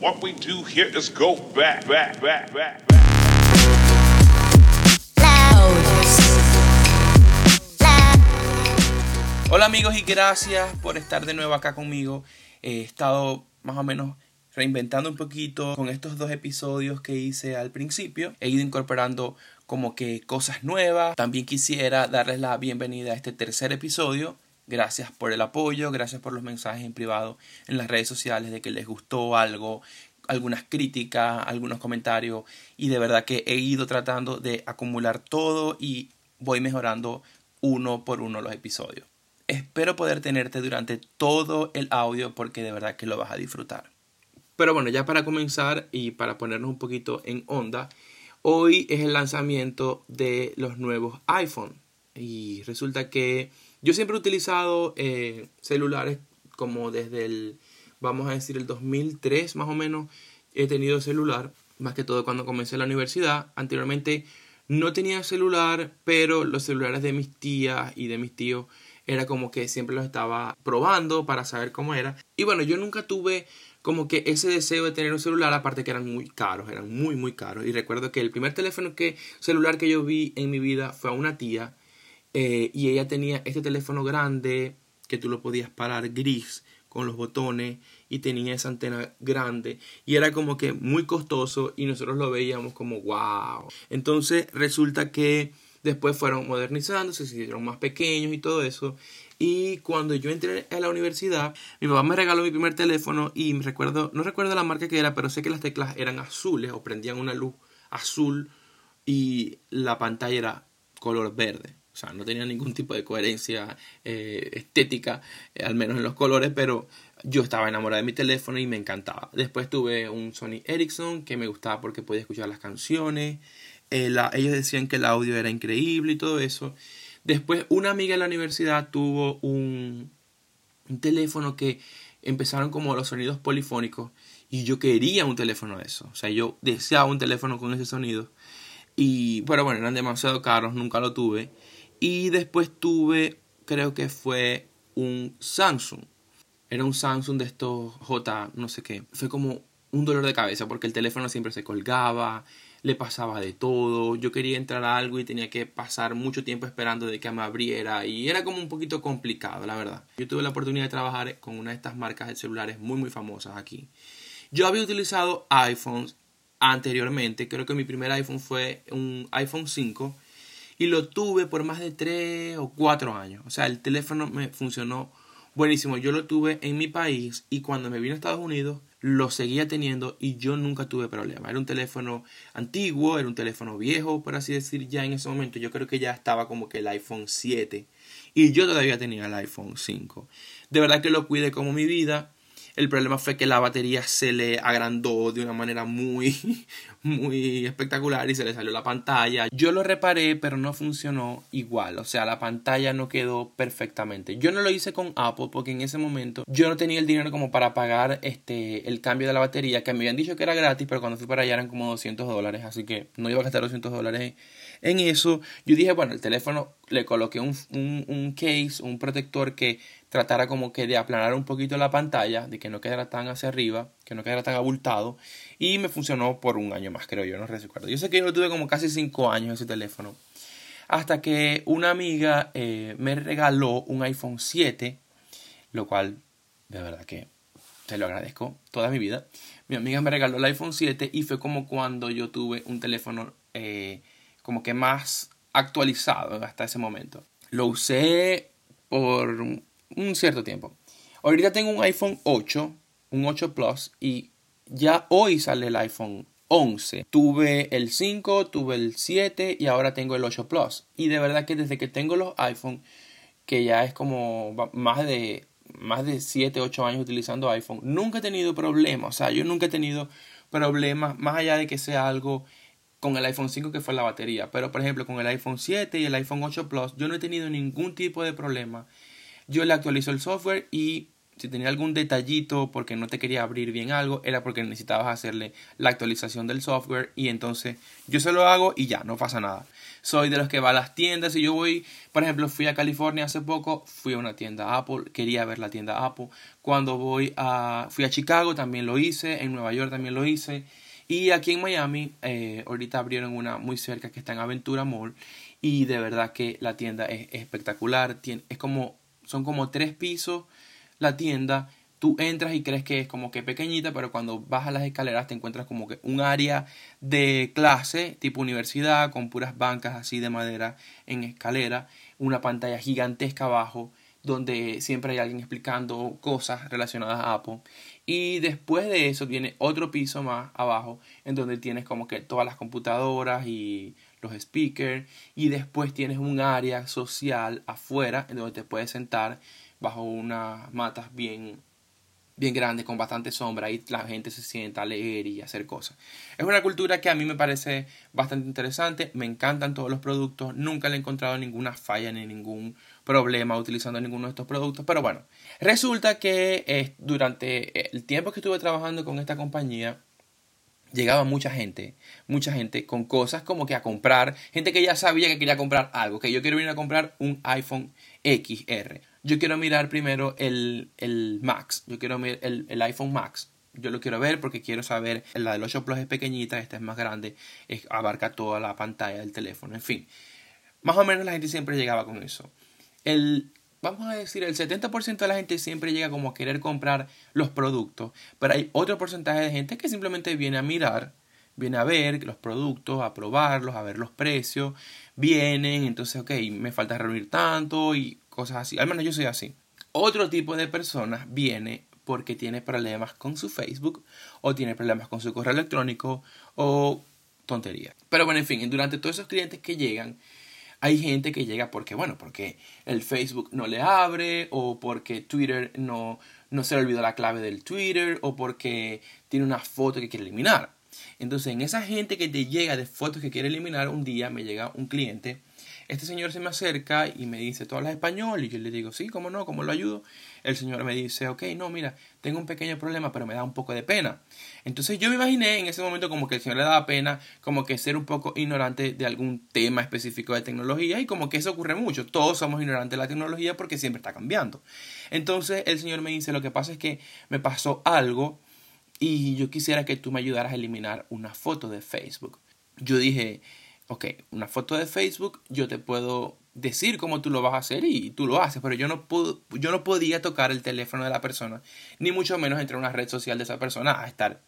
What we do here is go back, back, back, back. Hola amigos y gracias por estar de nuevo acá conmigo. He estado más o menos reinventando un poquito con estos dos episodios que hice al principio. He ido incorporando como que cosas nuevas. También quisiera darles la bienvenida a este tercer episodio. Gracias por el apoyo, gracias por los mensajes en privado en las redes sociales de que les gustó algo, algunas críticas, algunos comentarios y de verdad que he ido tratando de acumular todo y voy mejorando uno por uno los episodios. Espero poder tenerte durante todo el audio porque de verdad que lo vas a disfrutar. Pero bueno, ya para comenzar y para ponernos un poquito en onda, hoy es el lanzamiento de los nuevos iPhone. Y resulta que yo siempre he utilizado eh, celulares como desde el, vamos a decir, el 2003 más o menos. He tenido celular, más que todo cuando comencé la universidad. Anteriormente no tenía celular, pero los celulares de mis tías y de mis tíos era como que siempre los estaba probando para saber cómo era. Y bueno, yo nunca tuve como que ese deseo de tener un celular, aparte que eran muy caros, eran muy, muy caros. Y recuerdo que el primer teléfono que, celular que yo vi en mi vida fue a una tía eh, y ella tenía este teléfono grande que tú lo podías parar gris con los botones y tenía esa antena grande y era como que muy costoso y nosotros lo veíamos como wow. Entonces resulta que después fueron modernizándose, se hicieron más pequeños y todo eso. Y cuando yo entré a la universidad, mi papá me regaló mi primer teléfono y me recuerdo, no recuerdo la marca que era, pero sé que las teclas eran azules o prendían una luz azul y la pantalla era color verde. O sea, no tenía ningún tipo de coherencia eh, estética, eh, al menos en los colores, pero yo estaba enamorado de mi teléfono y me encantaba. Después tuve un Sony Ericsson que me gustaba porque podía escuchar las canciones. Eh, ellos decían que el audio era increíble y todo eso. Después una amiga en la universidad tuvo un, un teléfono que empezaron como los sonidos polifónicos y yo quería un teléfono de eso. O sea, yo deseaba un teléfono con ese sonido. Y bueno, bueno, eran demasiado caros, nunca lo tuve. Y después tuve, creo que fue un Samsung. Era un Samsung de estos J, no sé qué. Fue como un dolor de cabeza porque el teléfono siempre se colgaba, le pasaba de todo. Yo quería entrar a algo y tenía que pasar mucho tiempo esperando de que me abriera y era como un poquito complicado, la verdad. Yo tuve la oportunidad de trabajar con una de estas marcas de celulares muy muy famosas aquí. Yo había utilizado iPhones anteriormente, creo que mi primer iPhone fue un iPhone 5 y lo tuve por más de 3 o 4 años. O sea, el teléfono me funcionó buenísimo. Yo lo tuve en mi país y cuando me vine a Estados Unidos lo seguía teniendo y yo nunca tuve problema. Era un teléfono antiguo, era un teléfono viejo, por así decir, ya en ese momento. Yo creo que ya estaba como que el iPhone 7 y yo todavía tenía el iPhone 5. De verdad que lo cuidé como mi vida. El problema fue que la batería se le agrandó de una manera muy, muy espectacular y se le salió la pantalla. Yo lo reparé, pero no funcionó igual. O sea, la pantalla no quedó perfectamente. Yo no lo hice con Apple porque en ese momento yo no tenía el dinero como para pagar este, el cambio de la batería, que me habían dicho que era gratis, pero cuando fui para allá eran como 200 dólares. Así que no iba a gastar 200 dólares en eso. Yo dije, bueno, el teléfono le coloqué un, un, case, un protector que tratara como que de aplanar un poquito la pantalla, de que no quedara tan hacia arriba, que no quedara tan abultado, y me funcionó por un año más, creo yo, no recuerdo. Yo sé que yo lo tuve como casi 5 años ese teléfono, hasta que una amiga eh, me regaló un iPhone 7, lo cual, de verdad que te lo agradezco toda mi vida. Mi amiga me regaló el iPhone 7 y fue como cuando yo tuve un teléfono eh, como que más actualizado hasta ese momento. Lo usé por un cierto tiempo. Ahorita tengo un iPhone 8, un 8 Plus, y ya hoy sale el iPhone 11. Tuve el 5, tuve el 7 y ahora tengo el 8 Plus. Y de verdad que desde que tengo los iPhone, que ya es como más de, más de 7, 8 años utilizando iPhone, nunca he tenido problemas. O sea, yo nunca he tenido problemas, más allá de que sea algo con el iPhone 5 que fue la batería. Pero por ejemplo, con el iPhone 7 y el iPhone 8 Plus, yo no he tenido ningún tipo de problema yo le actualizo el software y si tenía algún detallito porque no te quería abrir bien algo, era porque necesitabas hacerle la actualización del software y entonces yo se lo hago y ya, no pasa nada. Soy de los que va a las tiendas y yo voy, por ejemplo, fui a California hace poco, fui a una tienda Apple, quería ver la tienda Apple. Cuando voy a, fui a Chicago también lo hice, en Nueva York también lo hice. Y aquí en Miami, eh, ahorita abrieron una muy cerca que está en Aventura Mall y de verdad que la tienda es, espectacular. es como, son como tres pisos la tienda. Tú entras y crees que es como que pequeñita, pero cuando bajas las escaleras te encuentras como que un área de clase tipo universidad con puras bancas así de madera en escalera, una pantalla gigantesca abajo donde siempre hay alguien explicando cosas relacionadas a Apple. Y después de eso viene otro piso más abajo en donde tienes como que todas las computadoras y los speakers y después tienes un área social afuera en donde te puedes sentar bajo unas matas bien bien grandes con bastante sombra y la gente se sienta a leer y hacer cosas. Es una cultura que a mí me parece bastante interesante, me encantan todos los productos, nunca le he encontrado ninguna falla ni ningún problema utilizando ninguno de estos productos, pero bueno, resulta que eh, durante el tiempo que estuve trabajando con esta compañía, llegaba mucha gente, mucha gente con cosas como que a comprar, gente que ya sabía que quería comprar algo, que yo quiero ir a comprar un iPhone XR. Yo quiero mirar primero el, el Max, yo quiero mirar el, el, iPhone Max. Yo lo quiero ver porque quiero saber, la del 8 Plus es pequeñita, esta es más grande, abarca toda la pantalla del teléfono, en fin. Más o menos la gente siempre llegaba con eso. El, vamos a decir, el 70% de la gente siempre llega como a querer comprar los productos, pero hay otro porcentaje de gente que simplemente viene a mirar, viene a ver los productos, a probarlos, a ver los precios, vienen, entonces, ok, me falta reunir tanto y cosas así. Al menos yo soy así. Otro tipo de personas viene porque tiene problemas con su Facebook o tiene problemas con su correo electrónico o tontería. Pero bueno, en fin, durante todos esos clientes que llegan, hay gente que llega porque, bueno, porque el Facebook no le abre o porque Twitter no, no se le olvidó la clave del Twitter o porque tiene una foto que quiere eliminar. Entonces, en esa gente que te llega de fotos que quiere eliminar, un día me llega un cliente este señor se me acerca y me dice, ¿tú hablas español? Y yo le digo, sí, ¿cómo no? ¿Cómo lo ayudo? El señor me dice, ok, no, mira, tengo un pequeño problema, pero me da un poco de pena. Entonces yo me imaginé en ese momento como que el señor le daba pena, como que ser un poco ignorante de algún tema específico de tecnología y como que eso ocurre mucho. Todos somos ignorantes de la tecnología porque siempre está cambiando. Entonces el señor me dice, lo que pasa es que me pasó algo y yo quisiera que tú me ayudaras a eliminar una foto de Facebook. Yo dije, ok, una foto de Facebook, yo te puedo decir cómo tú lo vas a hacer y tú lo haces, pero yo no, puedo, yo no podía tocar el teléfono de la persona, ni mucho menos entrar a una red social de esa persona a estar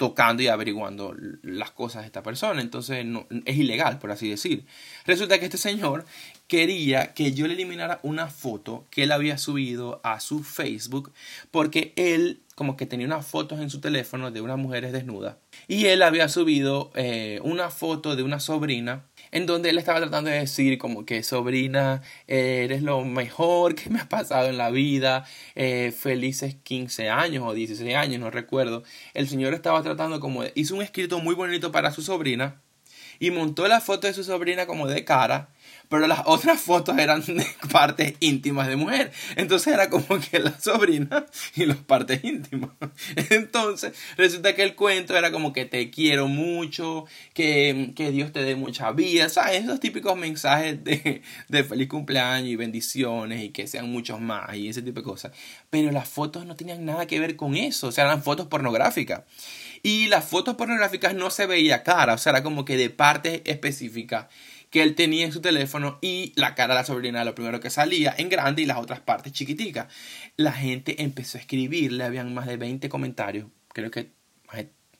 tocando y averiguando las cosas de esta persona. Entonces no, es ilegal, por así decir. Resulta que este señor quería que yo le eliminara una foto que él había subido a su Facebook porque él como que tenía unas fotos en su teléfono de unas mujeres desnudas y él había subido eh, una foto de una sobrina en donde él estaba tratando de decir como que sobrina, eres lo mejor que me ha pasado en la vida, eh, felices 15 años o 16 años, no recuerdo. El señor estaba tratando como, hizo un escrito muy bonito para su sobrina y montó la foto de su sobrina como de cara pero las otras fotos eran de partes íntimas de mujer. Entonces era como que la sobrina y las partes íntimas. Entonces resulta que el cuento era como que te quiero mucho, que, que Dios te dé mucha vida, ¿sabes? Esos típicos mensajes de, de feliz cumpleaños y bendiciones y que sean muchos más y ese tipo de cosas. Pero las fotos no tenían nada que ver con eso, o sea, eran fotos pornográficas. Y las fotos pornográficas no se veía cara, o sea, era como que de partes específicas que él tenía en su teléfono y la cara de la sobrina lo primero que salía en grande y las otras partes chiquiticas. La gente empezó a escribirle, habían más de 20 comentarios, creo que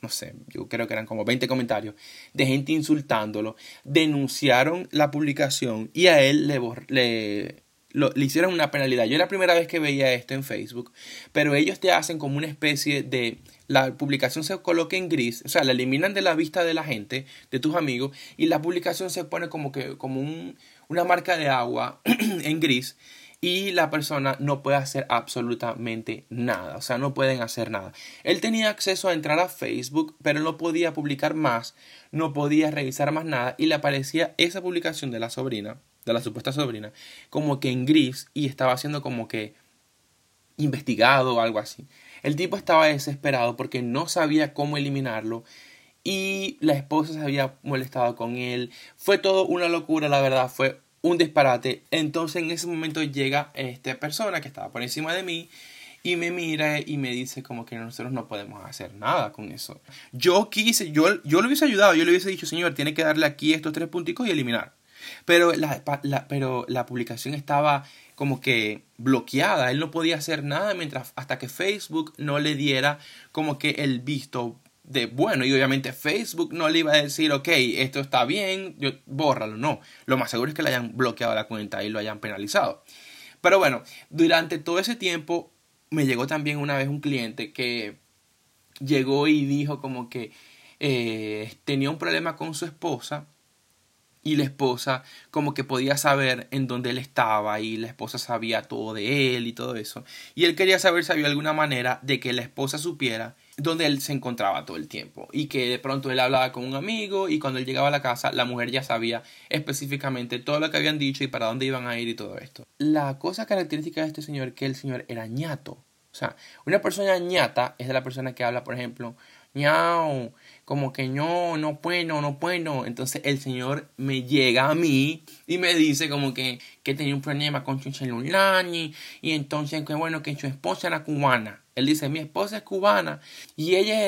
no sé, yo creo que eran como 20 comentarios de gente insultándolo, denunciaron la publicación y a él le, le, le hicieron una penalidad. Yo era la primera vez que veía esto en Facebook, pero ellos te hacen como una especie de la publicación se coloca en gris, o sea, la eliminan de la vista de la gente, de tus amigos, y la publicación se pone como que como un, una marca de agua en gris y la persona no puede hacer absolutamente nada, o sea, no pueden hacer nada. Él tenía acceso a entrar a Facebook, pero no podía publicar más, no podía revisar más nada y le aparecía esa publicación de la sobrina, de la supuesta sobrina, como que en gris y estaba haciendo como que investigado o algo así. El tipo estaba desesperado porque no sabía cómo eliminarlo y la esposa se había molestado con él. Fue todo una locura, la verdad, fue un disparate. Entonces en ese momento llega esta persona que estaba por encima de mí y me mira y me dice como que nosotros no podemos hacer nada con eso. Yo quise, yo, yo le hubiese ayudado, yo le hubiese dicho, señor, tiene que darle aquí estos tres punticos y eliminar. Pero la, pero la publicación estaba como que bloqueada, él no podía hacer nada mientras hasta que Facebook no le diera como que el visto de bueno. Y obviamente Facebook no le iba a decir ok esto está bien yo, bórralo. No lo más seguro es que le hayan bloqueado la cuenta y lo hayan penalizado. Pero bueno durante todo ese tiempo me llegó también una vez un cliente que llegó y dijo como que eh, tenía un problema con su esposa y la esposa como que podía saber en dónde él estaba y la esposa sabía todo de él y todo eso. Y él quería saber si había alguna manera de que la esposa supiera dónde él se encontraba todo el tiempo y que de pronto él hablaba con un amigo y cuando él llegaba a la casa la mujer ya sabía específicamente todo lo que habían dicho y para dónde iban a ir y todo esto. La cosa característica de este señor que el señor era ñato. O sea, una persona ñata es de la persona que habla, por ejemplo, ñao, como que no, no puedo, no puedo. Entonces el Señor me llega a mí y me dice como que, que tenía un problema con su celular y, entonces que bueno, que su esposa era cubana. Él dice, mi esposa es cubana y ella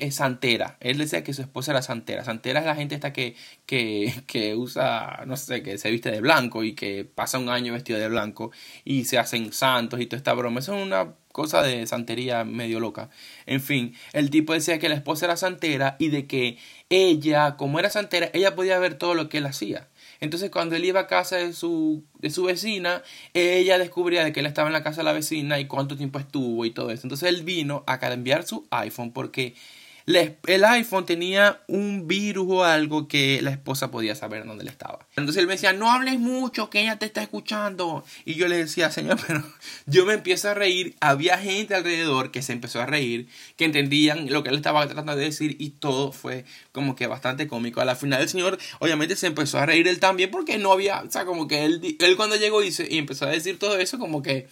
es, santera. Él decía que su esposa era santera. Santera es la gente esta que, que, que usa, no sé, que se viste de blanco y que pasa un año vestido de blanco y se hacen santos y toda esta broma. Eso es una cosa de santería medio loca. En fin, el tipo decía que la esposa era santera y de que ella, como era santera, ella podía ver todo lo que él hacía. Entonces cuando él iba a casa de su, de su vecina, ella descubría de que él estaba en la casa de la vecina y cuánto tiempo estuvo y todo eso. Entonces él vino a cambiar su iPhone porque el iPhone tenía un virus o algo que la esposa podía saber dónde él estaba. Entonces él me decía, no hables mucho, que ella te está escuchando. Y yo le decía, señor, pero yo me empiezo a reír. Había gente alrededor que se empezó a reír, que entendían lo que él estaba tratando de decir y todo fue como que bastante cómico. A la final el señor obviamente se empezó a reír él también porque no había, o sea, como que él, él cuando llegó y, y empezó a decir todo eso, como que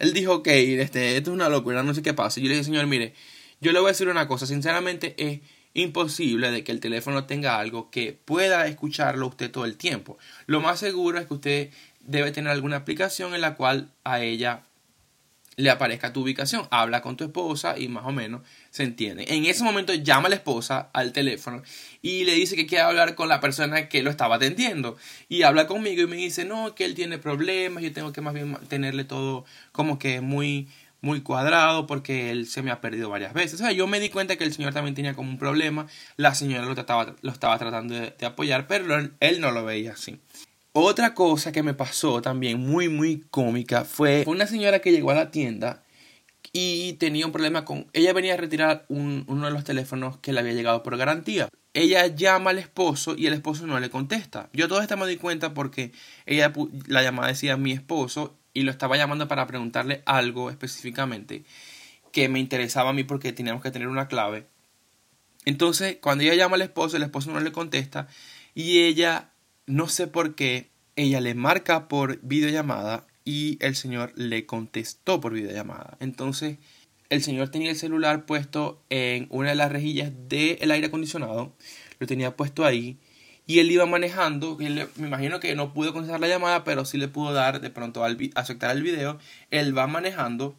él dijo, ok, este, esto es una locura, no sé qué pasa. Y yo le dije, señor, mire, yo le voy a decir una cosa, sinceramente es imposible de que el teléfono tenga algo que pueda escucharlo usted todo el tiempo. Lo más seguro es que usted debe tener alguna aplicación en la cual a ella le aparezca tu ubicación. Habla con tu esposa y más o menos se entiende. En ese momento llama a la esposa al teléfono y le dice que quiere hablar con la persona que lo estaba atendiendo. Y habla conmigo y me dice, no, que él tiene problemas, yo tengo que más bien tenerle todo como que muy muy cuadrado porque él se me ha perdido varias veces. O sea, yo me di cuenta que el señor también tenía como un problema. La señora lo, trataba, lo estaba tratando de, apoyar, pero él no lo veía así. Otra cosa que me pasó también muy, muy cómica fue una señora que llegó a la tienda y tenía un problema con... Ella venía a retirar uno de los teléfonos que le había llegado por garantía. Ella llama al esposo y el esposo no le contesta. Yo todo esto me di cuenta porque ella la llamada decía mi esposo y lo estaba llamando para preguntarle algo específicamente que me interesaba a mí porque teníamos que tener una clave. Entonces, cuando ella llama al esposo, el esposo no le contesta y ella, no sé por qué, ella le marca por videollamada y el señor le contestó por videollamada. Entonces, el señor tenía el celular puesto en una de las rejillas del aire acondicionado, lo tenía puesto ahí y él iba manejando, me imagino que no pudo contestar la llamada, pero sí le pudo dar de pronto aceptar el video, él va manejando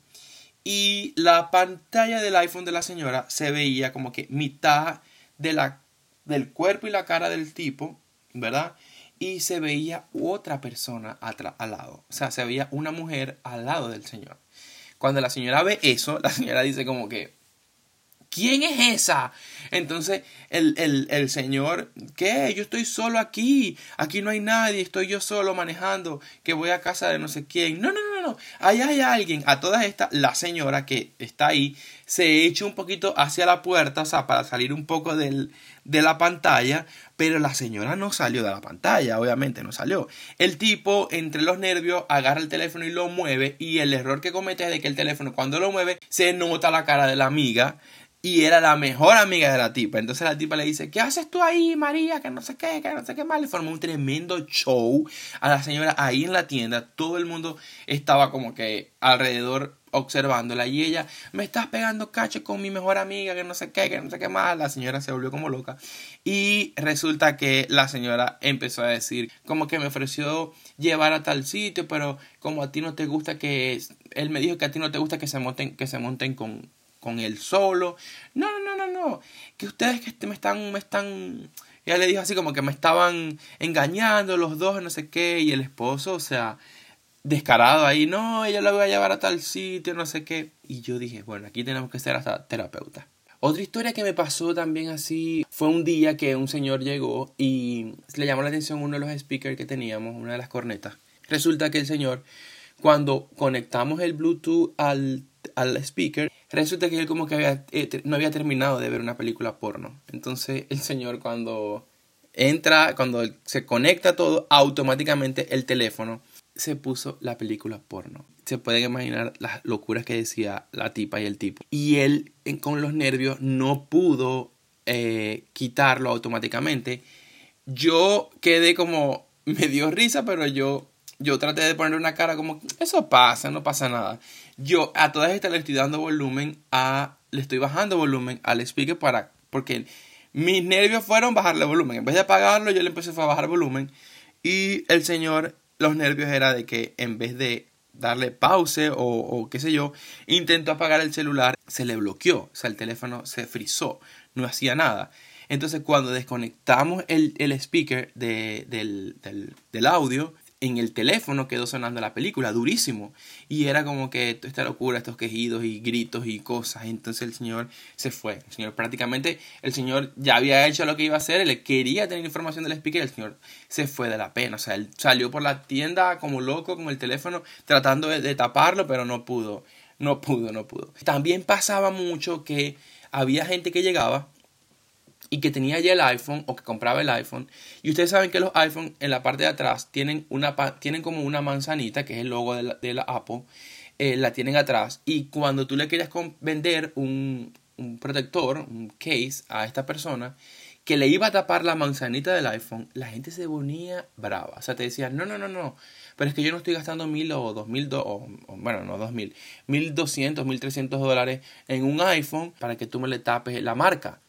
y la pantalla del iPhone de la señora se veía como que mitad de la, del cuerpo y la cara del tipo, ¿verdad? Y se veía otra persona al lado, o sea, se veía una mujer al lado del señor. Cuando la señora ve eso, la señora dice como que, ¿quién es esa? Entonces el, el, el, señor, ¿qué? Yo estoy solo aquí, aquí no hay nadie, estoy yo solo manejando, que voy a casa de no sé quién. No, no, no, no, ahí hay alguien. A todas estas, la señora que está ahí se echa un poquito hacia la puerta, o sea, para salir un poco del, de la pantalla, pero la señora no salió de la pantalla, obviamente no salió. El tipo, entre los nervios, agarra el teléfono y lo mueve, y el error que comete es de que el teléfono, cuando lo mueve, se nota la cara de la amiga y era la mejor amiga de la tipa. Entonces la tipa le dice, ¿qué haces tú ahí, María? Que no sé qué, que no sé qué más. Le formó un tremendo show a la señora ahí en la tienda. Todo el mundo estaba como que alrededor observándola y ella, me estás pegando cacho con mi mejor amiga, que no sé qué, que no sé qué más. La señora se volvió como loca. Y resulta que la señora empezó a decir, como que me ofreció llevar a tal sitio, pero como a ti no te gusta que... Él me dijo que a ti no te gusta que se monten, que se monten con con él solo. No, no, no, no, no. Que ustedes que me están, me están. Ella le dijo así como que me estaban engañando los dos, no sé qué. Y el esposo, o sea, descarado ahí, no, ella la voy a llevar a tal sitio, no sé qué. Y yo dije, bueno, aquí tenemos que ser hasta terapeuta. Otra historia que me pasó también así fue un día que un señor llegó y le llamó la atención uno de los speakers que teníamos, una de las cornetas. Resulta que el señor, cuando conectamos el Bluetooth al, al speaker, Resulta que él como que había, eh, no había terminado de ver una película porno. Entonces el señor cuando entra, cuando se conecta todo, automáticamente el teléfono se puso la película porno. Se pueden imaginar las locuras que decía la tipa y el tipo. Y él con los nervios no pudo eh, quitarlo automáticamente. Yo quedé como, me dio risa, pero yo yo traté de poner una cara como, eso pasa, no pasa nada. Yo a todas estas le estoy dando volumen a, le estoy bajando volumen al speaker para, porque mis nervios fueron bajarle volumen. En vez de apagarlo, yo le empecé a bajar volumen. Y el señor, los nervios era de que en vez de darle pause o, qué sé yo, intentó apagar el celular, se le bloqueó, o sea, el teléfono se frizó, no hacía nada. Entonces cuando desconectamos el, el speaker de, del, del, del audio, en el teléfono quedó sonando la película, durísimo. Y era como que esta locura, estos quejidos y gritos y cosas. Entonces el señor se fue. El señor prácticamente, el señor ya había hecho lo que iba a hacer, él quería tener información del speaker, el señor se fue de la pena. O sea, él salió por la tienda como loco con el teléfono tratando de taparlo, pero no pudo. No pudo, no pudo. También pasaba mucho que había gente que llegaba y que tenía ya el iPhone o que compraba el iPhone. Y ustedes saben que los iPhone en la parte de atrás tienen, una, tienen como una manzanita, que es el logo de la, de Apple, eh, la tienen atrás. Y cuando tú le querías vender un, un protector, un case a esta persona, que le iba a tapar la manzanita del iPhone, la gente se ponía brava. O sea, te decía, no, no, no, no. Pero es que yo no estoy gastando mil o dos mil, o, bueno, no dos mil, mil doscientos, mil trescientos dólares en un iPhone para que tú me le tapes la marca.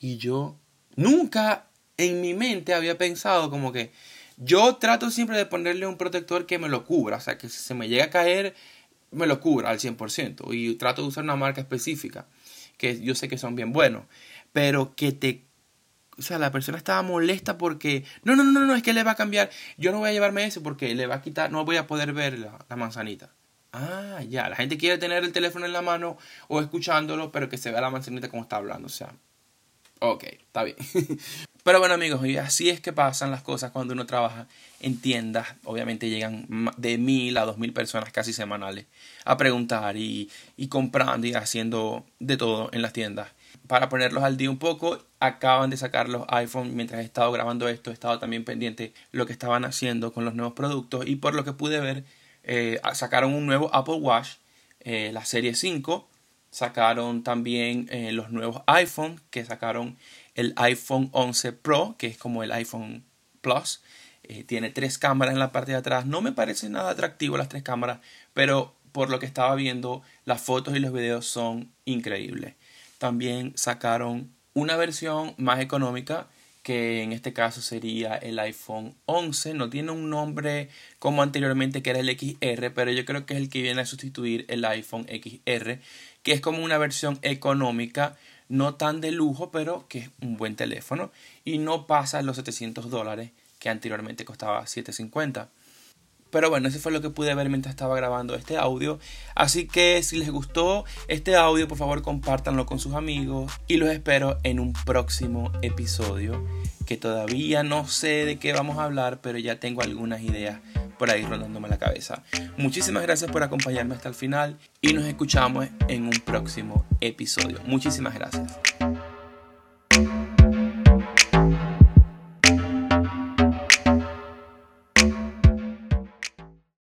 Y yo nunca en mi mente había pensado como que yo trato siempre de ponerle un protector que me lo cubra, o sea, que si se me llega a caer, me lo cubra al 100%. Y trato de usar una marca específica, que yo sé que son bien buenos, pero que te... O sea, la persona estaba molesta porque... No, no, no, no, es que le va a cambiar. Yo no voy a llevarme ese porque le va a quitar, no voy a poder ver la, la manzanita. Ah, ya, la gente quiere tener el teléfono en la mano o escuchándolo, pero que se vea la manzanita como está hablando. O sea, Ok, está bien. Pero bueno amigos, así es que pasan las cosas cuando uno trabaja en tiendas. Obviamente llegan de mil a dos mil personas casi semanales a preguntar y, y comprando y haciendo de todo en las tiendas. Para ponerlos al día un poco, acaban de sacar los iPhone. Mientras he estado grabando esto, he estado también pendiente lo que estaban haciendo con los nuevos productos. Y por lo que pude ver, eh, sacaron un nuevo Apple Watch, eh, la serie 5 sacaron también eh, los nuevos iPhone, que sacaron el iPhone 11 Pro, que es como el iPhone Plus. Eh, tiene tres cámaras en la parte de atrás. No me parece nada atractivo las tres cámaras, pero por lo que estaba viendo, las fotos y los videos son increíbles. También sacaron una versión más económica que en este caso sería el iPhone 11. No tiene un nombre como anteriormente que era el XR, pero yo creo que es el que viene a sustituir el iPhone XR, que es como una versión económica, no tan de lujo, pero que es un buen teléfono y no pasa los 700 dólares que anteriormente costaba 750. Pero bueno, eso fue lo que pude ver mientras estaba grabando este audio. Así que si les gustó este audio, por favor compártanlo con sus amigos. Y los espero en un próximo episodio. Que todavía no sé de qué vamos a hablar, pero ya tengo algunas ideas por ahí rondándome la cabeza. Muchísimas gracias por acompañarme hasta el final y nos escuchamos en un próximo episodio. Muchísimas gracias.